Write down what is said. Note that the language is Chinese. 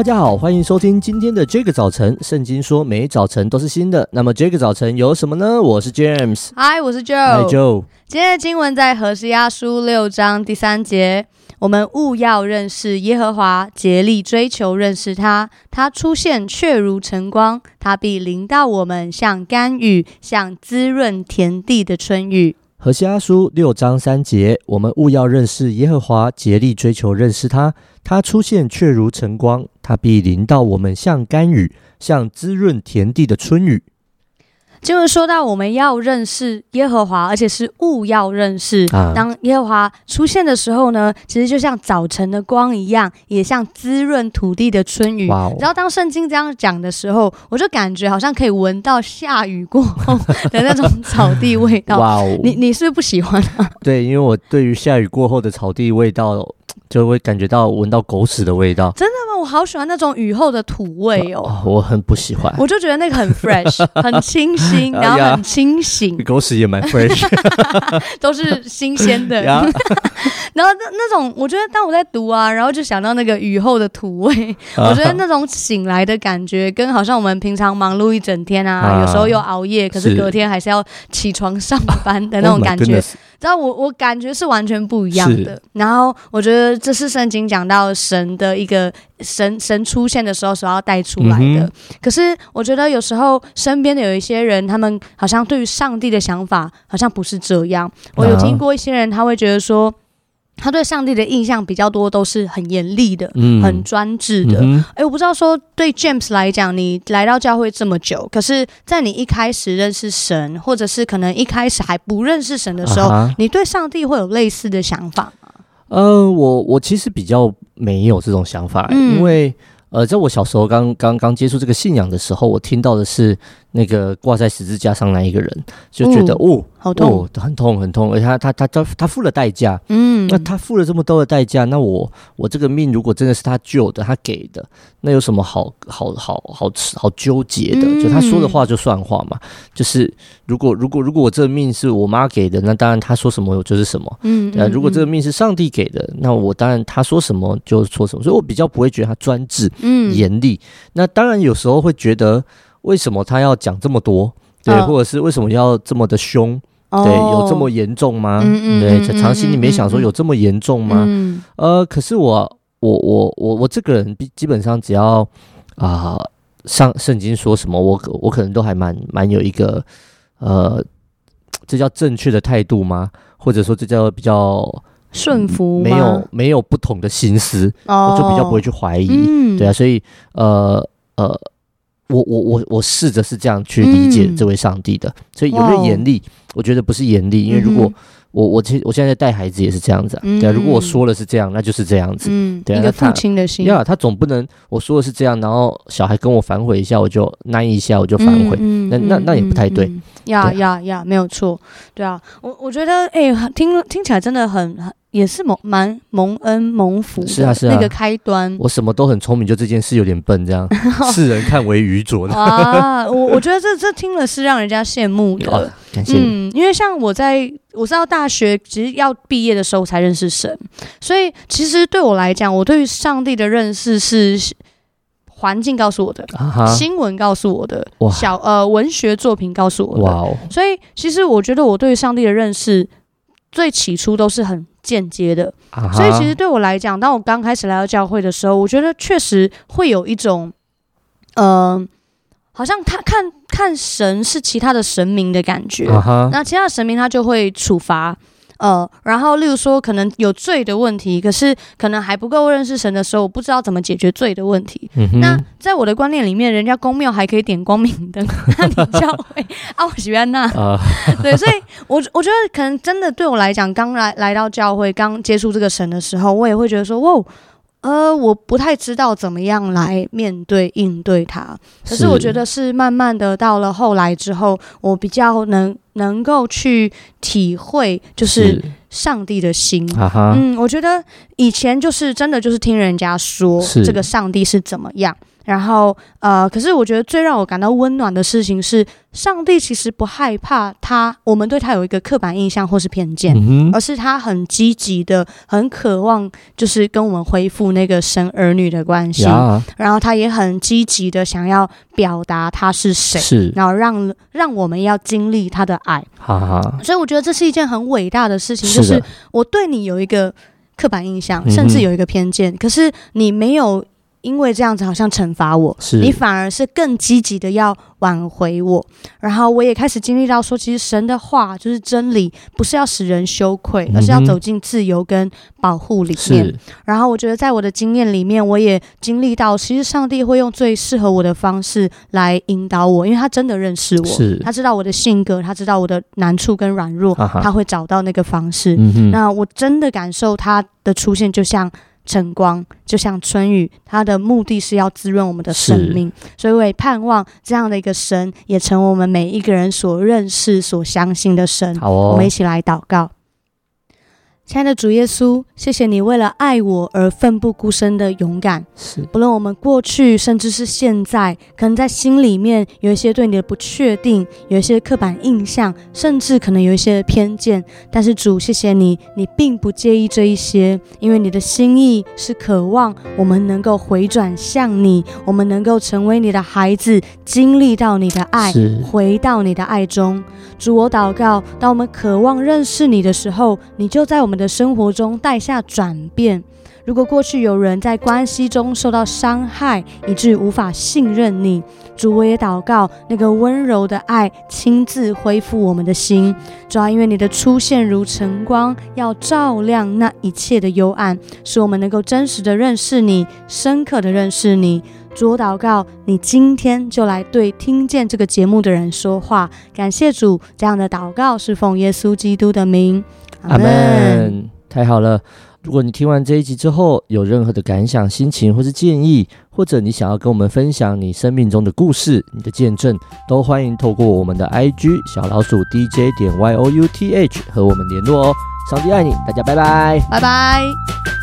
大家好，欢迎收听今天的这个早晨。圣经说每早晨都是新的，那么这个早晨有什么呢？我是 James，嗨，我是 Joe，嗨 Joe。今天的经文在何西阿书六章第三节，我们务要认识耶和华，竭力追求认识他。他出现却如晨光，他必临到我们，像甘雨，像滋润田地的春雨。何西阿书六章三节，我们务要认识耶和华，竭力追求认识他。他出现却如晨光，他必临到我们，像甘雨，像滋润田地的春雨。经文说到，我们要认识耶和华，而且是务要认识。啊、当耶和华出现的时候呢，其实就像早晨的光一样，也像滋润土地的春雨。哦、然后当圣经这样讲的时候，我就感觉好像可以闻到下雨过后 的那种草地味道。哇哦！你你是不是不喜欢啊？对，因为我对于下雨过后的草地味道。就会感觉到闻到狗屎的味道。真的吗？我好喜欢那种雨后的土味哦。哦，我很不喜欢。我就觉得那个很 fresh，很清新，然后很清醒。狗屎也蛮 fresh，都是新鲜的。然后那那种，我觉得当我在读啊，然后就想到那个雨后的土味，我觉得那种醒来的感觉，跟好像我们平常忙碌一整天啊，有时候又熬夜，可是隔天还是要起床上班的那种感觉。知道我我感觉是完全不一样的。然后我觉得这是圣经讲到神的一个神神出现的时候所要带出来的。嗯、可是我觉得有时候身边的有一些人，他们好像对于上帝的想法好像不是这样。我有听过一些人，他会觉得说。他对上帝的印象比较多，都是很严厉的，嗯、很专制的。哎、我不知道说对 James 来讲，你来到教会这么久，可是，在你一开始认识神，或者是可能一开始还不认识神的时候，啊、你对上帝会有类似的想法吗？呃，我我其实比较没有这种想法，嗯、因为呃，在我小时候刚刚刚接触这个信仰的时候，我听到的是。那个挂在十字架上那一个人就觉得哦，哦，好痛，哦，很痛很痛，而且他他他他他付了代价，嗯，那他付了这么多的代价，那我我这个命如果真的是他救的，他给的，那有什么好好好好好纠结的？嗯、就他说的话就算话嘛，就是如果如果如果我这个命是我妈给的，那当然他说什么我就是什么，嗯，对啊，如果这个命是上帝给的，那我当然他说什么就说什么，所以我比较不会觉得他专制，嗯，严厉。那当然有时候会觉得。为什么他要讲这么多？对，哦、或者是为什么要这么的凶？哦、对，有这么严重吗？嗯嗯、对，长期你没想说有这么严重吗？嗯、呃，可是我我我我我这个人基本上只要啊、呃，上圣经说什么，我我可能都还蛮蛮有一个呃，这叫正确的态度吗？或者说这叫比较顺服？没有没有不同的心思，哦、我就比较不会去怀疑。嗯、对啊，所以呃呃。我我我我试着是这样去理解这位上帝的，嗯、所以有没有严厉？哦、我觉得不是严厉，因为如果、嗯、我我其实我现在带孩子也是这样子啊，嗯、对啊，如果我说了是这样，那就是这样子，嗯，对啊，一个父亲的心，呀，他总不能我说的是这样，然后小孩跟我反悔一下，我就那一下我就反悔，嗯、那那那也不太对，呀呀呀，没有错，对啊，我我觉得哎、欸，听听起来真的很很。也是蒙蛮蒙恩蒙福，是啊是啊，那个开端。我什么都很聪明，就这件事有点笨，这样 世人看为愚拙的啊。我我觉得这这听了是让人家羡慕的，哦、感谢。嗯，因为像我在我是到大学其实要毕业的时候才认识神，所以其实对我来讲，我对于上帝的认识是环境告诉我的，啊、新闻告诉我的，小呃文学作品告诉我的。哇哦！所以其实我觉得我对于上帝的认识最起初都是很。间接的，所以其实对我来讲，当我刚开始来到教会的时候，我觉得确实会有一种，嗯、呃，好像他看看神是其他的神明的感觉。那其他的神明他就会处罚。呃，然后例如说，可能有罪的问题，可是可能还不够认识神的时候，我不知道怎么解决罪的问题。嗯、那在我的观念里面，人家公庙还可以点光明灯，那你教会啊，我喜欢那，呃、对，所以我我觉得可能真的对我来讲，刚来来到教会，刚接触这个神的时候，我也会觉得说，哇。呃，我不太知道怎么样来面对应对它，可是我觉得是慢慢的到了后来之后，我比较能能够去体会，就是上帝的心。嗯，我觉得以前就是真的就是听人家说这个上帝是怎么样，是然后呃，可是我觉得最让我感到温暖的事情是，上帝其实不害怕他，我们对他有一个刻板印象或是偏见，嗯、而是他很积极的、很渴望，就是跟我们恢复那个神儿女的关系。然后他也很积极的想要表达他是谁，是然后让让我们要经历他的爱。哈哈，所以我觉得这是一件很伟大的事情，是就是我对你有一个刻板印象，甚至有一个偏见，嗯、可是你没有。因为这样子好像惩罚我，是你反而是更积极的要挽回我，然后我也开始经历到说，其实神的话就是真理，不是要使人羞愧，嗯、而是要走进自由跟保护里面。然后我觉得在我的经验里面，我也经历到，其实上帝会用最适合我的方式来引导我，因为他真的认识我，他知道我的性格，他知道我的难处跟软弱，啊、他会找到那个方式。嗯、那我真的感受他的出现，就像。晨光就像春雨，它的目的是要滋润我们的生命，所以我也盼望这样的一个神也成为我们每一个人所认识、所相信的神。好哦，我们一起来祷告。亲爱的主耶稣，谢谢你为了爱我而奋不顾身的勇敢。是，不论我们过去甚至是现在，可能在心里面有一些对你的不确定，有一些刻板印象，甚至可能有一些偏见。但是主，谢谢你，你并不介意这一些，因为你的心意是渴望我们能够回转向你，我们能够成为你的孩子，经历到你的爱，回到你的爱中。主，我祷告，当我们渴望认识你的时候，你就在我们的生活中带下转变。如果过去有人在关系中受到伤害，以至于无法信任你，主，我也祷告那个温柔的爱亲自恢复我们的心。主要因为你的出现如晨光，要照亮那一切的幽暗，使我们能够真实的认识你，深刻的认识你。主，我祷告你今天就来对听见这个节目的人说话。感谢主，这样的祷告是奉耶稣基督的名。阿门，太好了！如果你听完这一集之后有任何的感想、心情或是建议，或者你想要跟我们分享你生命中的故事、你的见证，都欢迎透过我们的 IG 小老鼠 DJ 点 YOUTH 和我们联络哦。上帝爱你，大家拜拜，拜拜。